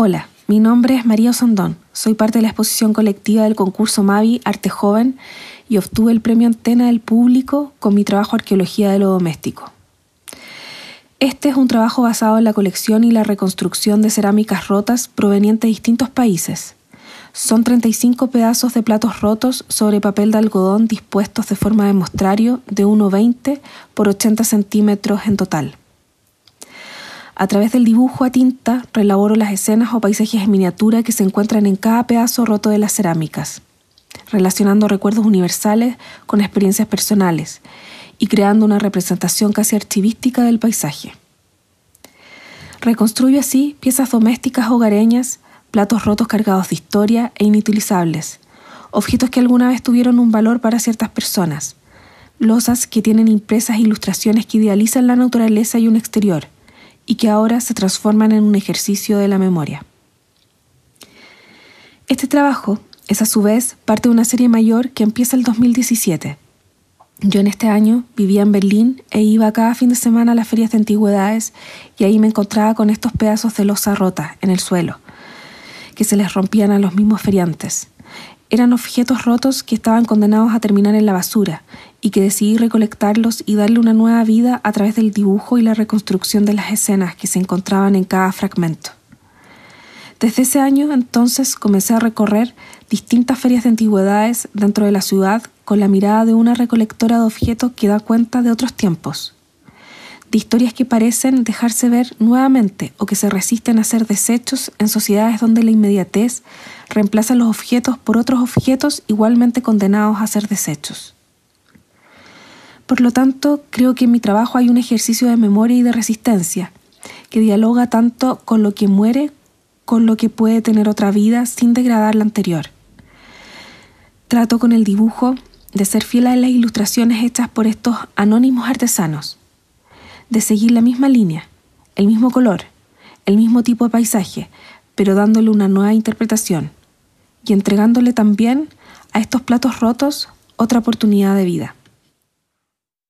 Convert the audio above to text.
Hola, mi nombre es María Osandón. Soy parte de la exposición colectiva del concurso Mavi Arte Joven y obtuve el premio Antena del Público con mi trabajo Arqueología de lo Doméstico. Este es un trabajo basado en la colección y la reconstrucción de cerámicas rotas provenientes de distintos países. Son 35 pedazos de platos rotos sobre papel de algodón dispuestos de forma de mostrario de 1,20 por 80 centímetros en total. A través del dibujo a tinta relaboro las escenas o paisajes en miniatura que se encuentran en cada pedazo roto de las cerámicas, relacionando recuerdos universales con experiencias personales y creando una representación casi archivística del paisaje. Reconstruyo así piezas domésticas hogareñas, platos rotos cargados de historia e inutilizables, objetos que alguna vez tuvieron un valor para ciertas personas, losas que tienen impresas ilustraciones que idealizan la naturaleza y un exterior, y que ahora se transforman en un ejercicio de la memoria. Este trabajo es a su vez parte de una serie mayor que empieza el 2017. Yo en este año vivía en Berlín e iba cada fin de semana a las ferias de antigüedades y ahí me encontraba con estos pedazos de losa rota en el suelo, que se les rompían a los mismos feriantes. Eran objetos rotos que estaban condenados a terminar en la basura y que decidí recolectarlos y darle una nueva vida a través del dibujo y la reconstrucción de las escenas que se encontraban en cada fragmento. Desde ese año entonces comencé a recorrer distintas ferias de antigüedades dentro de la ciudad con la mirada de una recolectora de objetos que da cuenta de otros tiempos, de historias que parecen dejarse ver nuevamente o que se resisten a ser desechos en sociedades donde la inmediatez reemplaza los objetos por otros objetos igualmente condenados a ser desechos. Por lo tanto, creo que en mi trabajo hay un ejercicio de memoria y de resistencia, que dialoga tanto con lo que muere, con lo que puede tener otra vida sin degradar la anterior. Trato con el dibujo de ser fiel a las ilustraciones hechas por estos anónimos artesanos, de seguir la misma línea, el mismo color, el mismo tipo de paisaje, pero dándole una nueva interpretación y entregándole también a estos platos rotos otra oportunidad de vida.